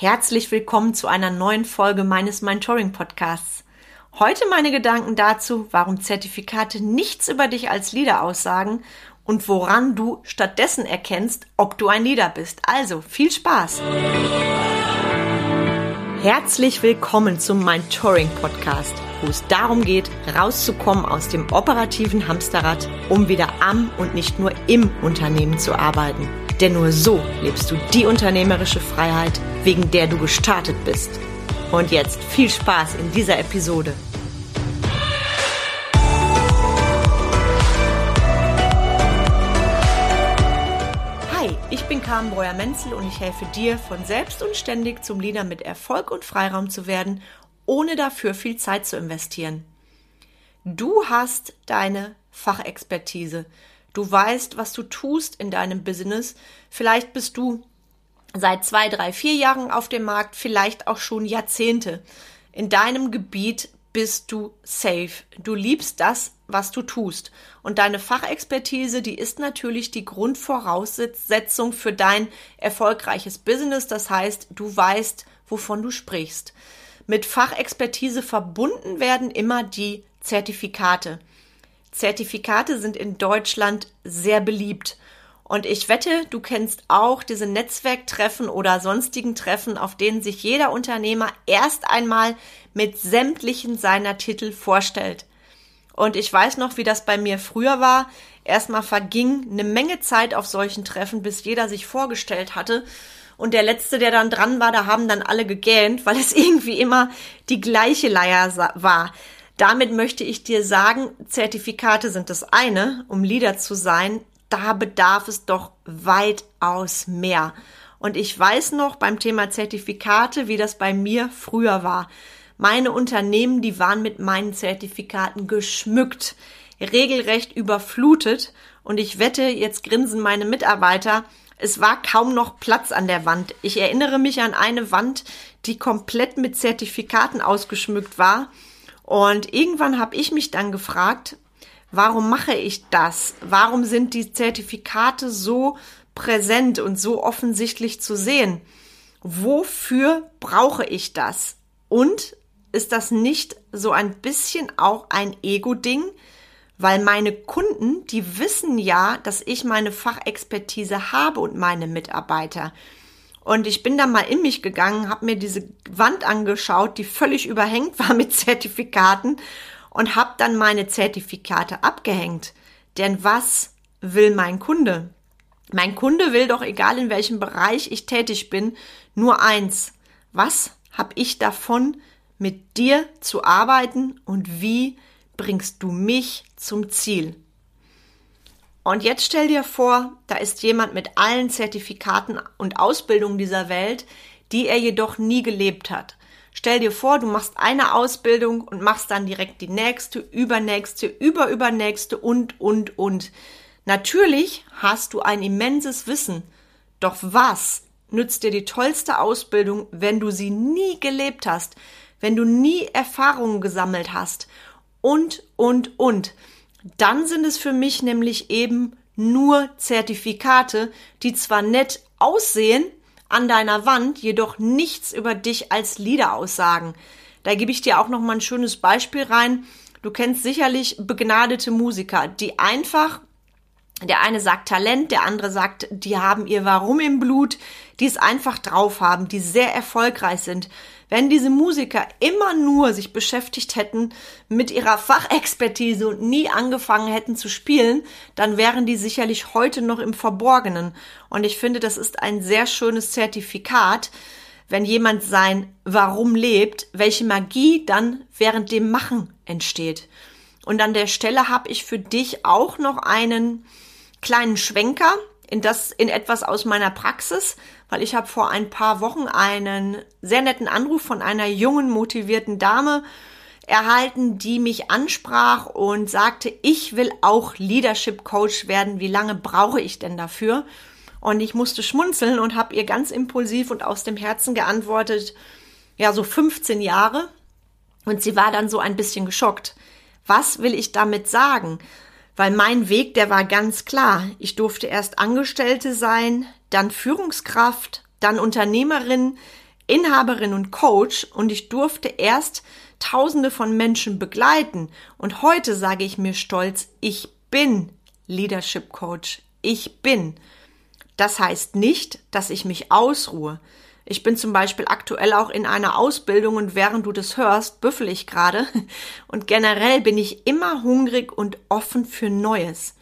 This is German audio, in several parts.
Herzlich willkommen zu einer neuen Folge meines Mentoring Podcasts. Heute meine Gedanken dazu, warum Zertifikate nichts über dich als Leader aussagen und woran du stattdessen erkennst, ob du ein Leader bist. Also viel Spaß! Herzlich willkommen zum Mentoring Podcast, wo es darum geht, rauszukommen aus dem operativen Hamsterrad, um wieder am und nicht nur im Unternehmen zu arbeiten. Denn nur so lebst du die unternehmerische Freiheit, wegen der du gestartet bist. Und jetzt viel Spaß in dieser Episode. Hi, ich bin Carmen Breuer-Menzel und ich helfe dir, von selbst und ständig zum Leader mit Erfolg und Freiraum zu werden, ohne dafür viel Zeit zu investieren. Du hast deine Fachexpertise. Du weißt, was du tust in deinem Business. Vielleicht bist du seit zwei, drei, vier Jahren auf dem Markt, vielleicht auch schon Jahrzehnte. In deinem Gebiet bist du safe. Du liebst das, was du tust. Und deine Fachexpertise, die ist natürlich die Grundvoraussetzung für dein erfolgreiches Business. Das heißt, du weißt, wovon du sprichst. Mit Fachexpertise verbunden werden immer die Zertifikate. Zertifikate sind in Deutschland sehr beliebt. Und ich wette, du kennst auch diese Netzwerktreffen oder sonstigen Treffen, auf denen sich jeder Unternehmer erst einmal mit sämtlichen seiner Titel vorstellt. Und ich weiß noch, wie das bei mir früher war. Erstmal verging eine Menge Zeit auf solchen Treffen, bis jeder sich vorgestellt hatte. Und der letzte, der dann dran war, da haben dann alle gegähnt, weil es irgendwie immer die gleiche Leier war. Damit möchte ich dir sagen, Zertifikate sind das eine, um Leader zu sein. Da bedarf es doch weitaus mehr. Und ich weiß noch beim Thema Zertifikate, wie das bei mir früher war. Meine Unternehmen, die waren mit meinen Zertifikaten geschmückt, regelrecht überflutet. Und ich wette, jetzt grinsen meine Mitarbeiter, es war kaum noch Platz an der Wand. Ich erinnere mich an eine Wand, die komplett mit Zertifikaten ausgeschmückt war. Und irgendwann habe ich mich dann gefragt, warum mache ich das? Warum sind die Zertifikate so präsent und so offensichtlich zu sehen? Wofür brauche ich das? Und ist das nicht so ein bisschen auch ein Ego-Ding? Weil meine Kunden, die wissen ja, dass ich meine Fachexpertise habe und meine Mitarbeiter. Und ich bin da mal in mich gegangen, habe mir diese Wand angeschaut, die völlig überhängt war mit Zertifikaten und habe dann meine Zertifikate abgehängt. Denn was will mein Kunde? Mein Kunde will doch, egal in welchem Bereich ich tätig bin, nur eins. Was habe ich davon, mit dir zu arbeiten und wie bringst du mich zum Ziel? Und jetzt stell dir vor, da ist jemand mit allen Zertifikaten und Ausbildungen dieser Welt, die er jedoch nie gelebt hat. Stell dir vor, du machst eine Ausbildung und machst dann direkt die nächste, übernächste, überübernächste und, und, und. Natürlich hast du ein immenses Wissen. Doch was nützt dir die tollste Ausbildung, wenn du sie nie gelebt hast, wenn du nie Erfahrungen gesammelt hast und, und, und dann sind es für mich nämlich eben nur Zertifikate, die zwar nett aussehen an deiner Wand, jedoch nichts über dich als Leader aussagen. Da gebe ich dir auch noch mal ein schönes Beispiel rein. Du kennst sicherlich begnadete Musiker, die einfach der eine sagt Talent, der andere sagt, die haben ihr Warum im Blut, die es einfach drauf haben, die sehr erfolgreich sind. Wenn diese Musiker immer nur sich beschäftigt hätten mit ihrer Fachexpertise und nie angefangen hätten zu spielen, dann wären die sicherlich heute noch im Verborgenen. Und ich finde, das ist ein sehr schönes Zertifikat, wenn jemand sein Warum lebt, welche Magie dann während dem Machen entsteht. Und an der Stelle habe ich für dich auch noch einen kleinen Schwenker in das in etwas aus meiner Praxis, weil ich habe vor ein paar Wochen einen sehr netten Anruf von einer jungen motivierten Dame erhalten, die mich ansprach und sagte, ich will auch Leadership Coach werden. Wie lange brauche ich denn dafür? Und ich musste schmunzeln und habe ihr ganz impulsiv und aus dem Herzen geantwortet, ja, so 15 Jahre. Und sie war dann so ein bisschen geschockt. Was will ich damit sagen? Weil mein Weg, der war ganz klar. Ich durfte erst Angestellte sein, dann Führungskraft, dann Unternehmerin, Inhaberin und Coach und ich durfte erst Tausende von Menschen begleiten. Und heute sage ich mir stolz, ich bin Leadership Coach. Ich bin. Das heißt nicht, dass ich mich ausruhe. Ich bin zum Beispiel aktuell auch in einer Ausbildung und während du das hörst, büffel ich gerade. Und generell bin ich immer hungrig und offen für Neues.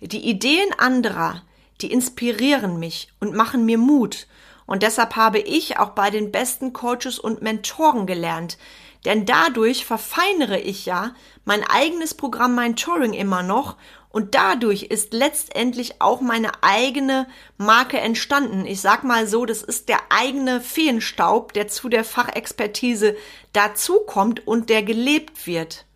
Die Ideen anderer, die inspirieren mich und machen mir Mut. Und deshalb habe ich auch bei den besten Coaches und Mentoren gelernt. Denn dadurch verfeinere ich ja mein eigenes Programm Mentoring immer noch und dadurch ist letztendlich auch meine eigene Marke entstanden. Ich sag mal so, das ist der eigene Feenstaub, der zu der Fachexpertise dazukommt und der gelebt wird.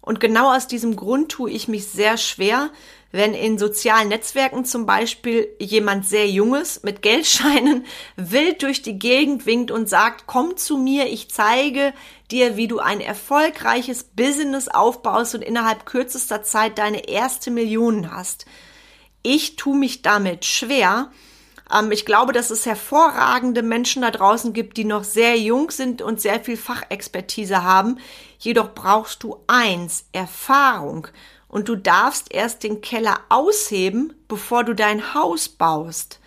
Und genau aus diesem Grund tue ich mich sehr schwer, wenn in sozialen Netzwerken zum Beispiel jemand sehr Junges mit Geldscheinen wild durch die Gegend winkt und sagt, komm zu mir, ich zeige dir, wie du ein erfolgreiches Business aufbaust und innerhalb kürzester Zeit deine erste Million hast. Ich tue mich damit schwer, ähm, ich glaube, dass es hervorragende Menschen da draußen gibt, die noch sehr jung sind und sehr viel Fachexpertise haben. Jedoch brauchst du eins, Erfahrung. Und du darfst erst den Keller ausheben, bevor du dein Haus baust.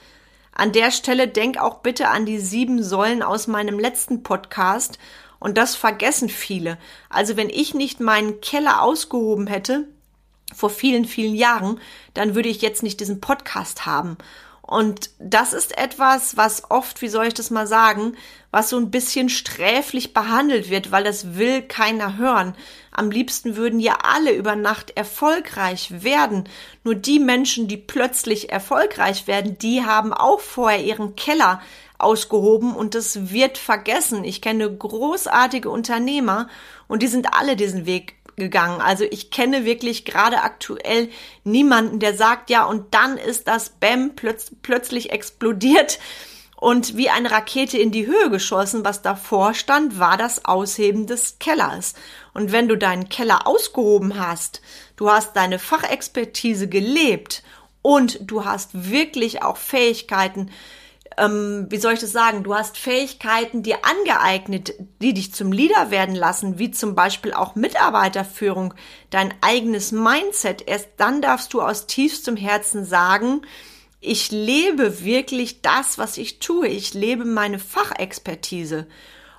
An der Stelle denk auch bitte an die sieben Säulen aus meinem letzten Podcast. Und das vergessen viele. Also wenn ich nicht meinen Keller ausgehoben hätte, vor vielen, vielen Jahren, dann würde ich jetzt nicht diesen Podcast haben. Und das ist etwas, was oft, wie soll ich das mal sagen, was so ein bisschen sträflich behandelt wird, weil das will keiner hören. Am liebsten würden ja alle über Nacht erfolgreich werden. Nur die Menschen, die plötzlich erfolgreich werden, die haben auch vorher ihren Keller ausgehoben und das wird vergessen. Ich kenne großartige Unternehmer und die sind alle diesen Weg gegangen. Also ich kenne wirklich gerade aktuell niemanden, der sagt, ja, und dann ist das BAM plötz plötzlich explodiert und wie eine Rakete in die Höhe geschossen. Was davor stand, war das Ausheben des Kellers. Und wenn du deinen Keller ausgehoben hast, du hast deine Fachexpertise gelebt und du hast wirklich auch Fähigkeiten, ähm, wie soll ich das sagen, du hast Fähigkeiten dir angeeignet, die dich zum Leader werden lassen, wie zum Beispiel auch Mitarbeiterführung, dein eigenes Mindset. Erst dann darfst du aus tiefstem Herzen sagen, ich lebe wirklich das, was ich tue. Ich lebe meine Fachexpertise.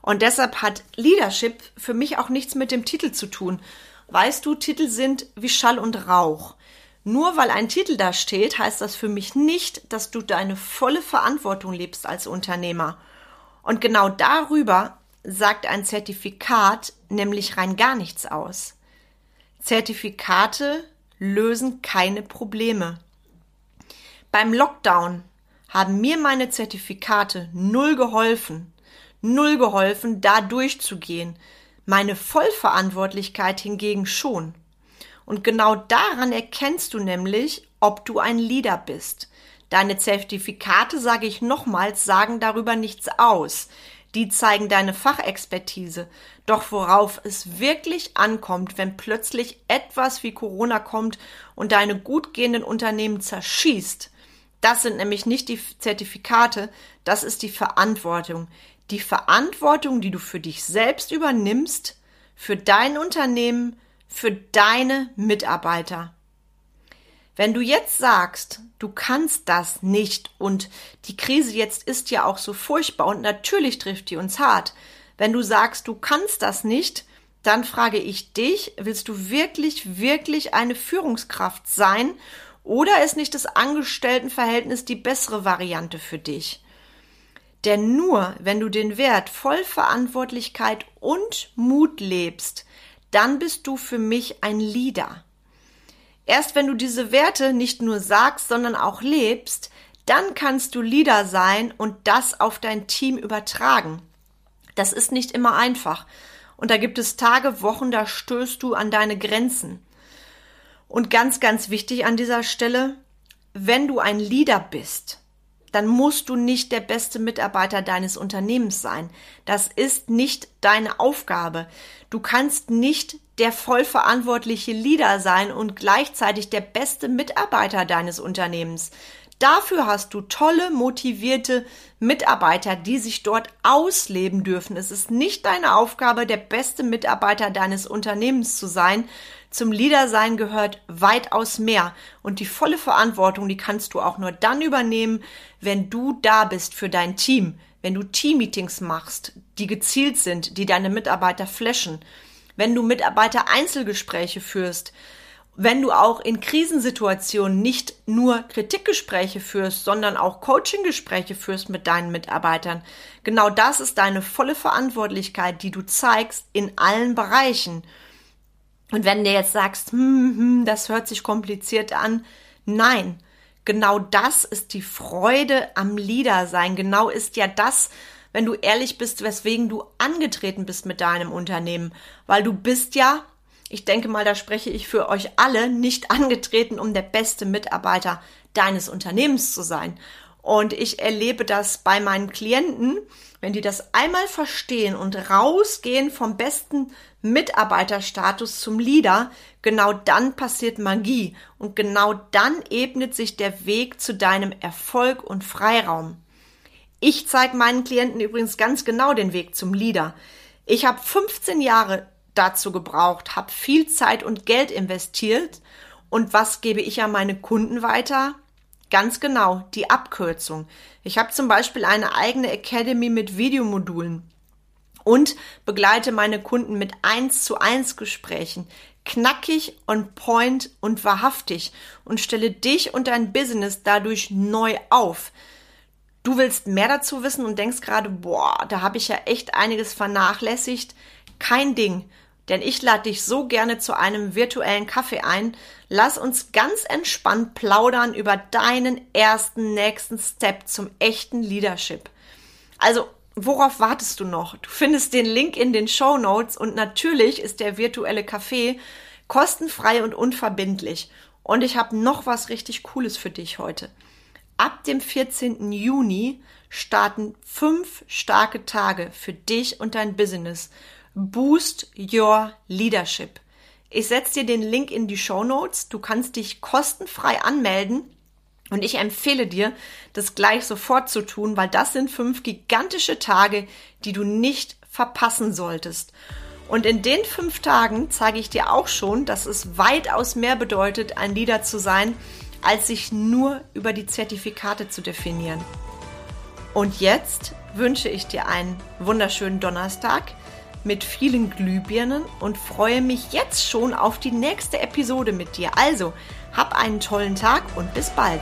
Und deshalb hat Leadership für mich auch nichts mit dem Titel zu tun. Weißt du, Titel sind wie Schall und Rauch. Nur weil ein Titel da steht, heißt das für mich nicht, dass du deine volle Verantwortung lebst als Unternehmer. Und genau darüber sagt ein Zertifikat nämlich rein gar nichts aus. Zertifikate lösen keine Probleme. Beim Lockdown haben mir meine Zertifikate null geholfen, null geholfen, da durchzugehen. Meine Vollverantwortlichkeit hingegen schon. Und genau daran erkennst du nämlich, ob du ein Leader bist. Deine Zertifikate, sage ich nochmals, sagen darüber nichts aus. Die zeigen deine Fachexpertise. Doch worauf es wirklich ankommt, wenn plötzlich etwas wie Corona kommt und deine gut gehenden Unternehmen zerschießt, das sind nämlich nicht die Zertifikate, das ist die Verantwortung. Die Verantwortung, die du für dich selbst übernimmst, für dein Unternehmen, für deine Mitarbeiter. Wenn du jetzt sagst, du kannst das nicht und die Krise jetzt ist ja auch so furchtbar und natürlich trifft die uns hart. Wenn du sagst, du kannst das nicht, dann frage ich dich, willst du wirklich, wirklich eine Führungskraft sein oder ist nicht das Angestelltenverhältnis die bessere Variante für dich? Denn nur wenn du den Wert Vollverantwortlichkeit und Mut lebst, dann bist du für mich ein Leader. Erst wenn du diese Werte nicht nur sagst, sondern auch lebst, dann kannst du Leader sein und das auf dein Team übertragen. Das ist nicht immer einfach. Und da gibt es Tage, Wochen, da stößt du an deine Grenzen. Und ganz, ganz wichtig an dieser Stelle, wenn du ein Leader bist, dann musst du nicht der beste Mitarbeiter deines Unternehmens sein. Das ist nicht deine Aufgabe. Du kannst nicht der vollverantwortliche Leader sein und gleichzeitig der beste Mitarbeiter deines Unternehmens. Dafür hast du tolle, motivierte Mitarbeiter, die sich dort ausleben dürfen. Es ist nicht deine Aufgabe, der beste Mitarbeiter deines Unternehmens zu sein. Zum Leader-Sein gehört weitaus mehr. Und die volle Verantwortung, die kannst du auch nur dann übernehmen, wenn du da bist für dein Team. Wenn du Team-Meetings machst, die gezielt sind, die deine Mitarbeiter flashen. Wenn du Mitarbeiter-Einzelgespräche führst wenn du auch in Krisensituationen nicht nur Kritikgespräche führst, sondern auch Coachinggespräche führst mit deinen Mitarbeitern. Genau das ist deine volle Verantwortlichkeit, die du zeigst in allen Bereichen. Und wenn du jetzt sagst, hm, hm, das hört sich kompliziert an, nein, genau das ist die Freude am Leader sein. Genau ist ja das, wenn du ehrlich bist, weswegen du angetreten bist mit deinem Unternehmen, weil du bist ja ich denke mal, da spreche ich für euch alle nicht angetreten, um der beste Mitarbeiter deines Unternehmens zu sein. Und ich erlebe das bei meinen Klienten, wenn die das einmal verstehen und rausgehen vom besten Mitarbeiterstatus zum Leader, genau dann passiert Magie und genau dann ebnet sich der Weg zu deinem Erfolg und Freiraum. Ich zeige meinen Klienten übrigens ganz genau den Weg zum Leader. Ich habe 15 Jahre dazu gebraucht, habe viel Zeit und Geld investiert. Und was gebe ich an meine Kunden weiter? Ganz genau, die Abkürzung. Ich habe zum Beispiel eine eigene Academy mit Videomodulen und begleite meine Kunden mit 1 zu 1 Gesprächen. Knackig, on point und wahrhaftig und stelle dich und dein Business dadurch neu auf. Du willst mehr dazu wissen und denkst gerade, boah, da habe ich ja echt einiges vernachlässigt. Kein Ding denn ich lade dich so gerne zu einem virtuellen Kaffee ein. Lass uns ganz entspannt plaudern über deinen ersten nächsten Step zum echten Leadership. Also, worauf wartest du noch? Du findest den Link in den Show Notes und natürlich ist der virtuelle Kaffee kostenfrei und unverbindlich. Und ich habe noch was richtig Cooles für dich heute. Ab dem 14. Juni starten fünf starke Tage für dich und dein Business Boost Your Leadership. Ich setze dir den Link in die Show Notes. Du kannst dich kostenfrei anmelden. Und ich empfehle dir, das gleich sofort zu tun, weil das sind fünf gigantische Tage, die du nicht verpassen solltest. Und in den fünf Tagen zeige ich dir auch schon, dass es weitaus mehr bedeutet, ein Leader zu sein, als sich nur über die Zertifikate zu definieren. Und jetzt wünsche ich dir einen wunderschönen Donnerstag mit vielen Glühbirnen und freue mich jetzt schon auf die nächste Episode mit dir. Also, hab einen tollen Tag und bis bald.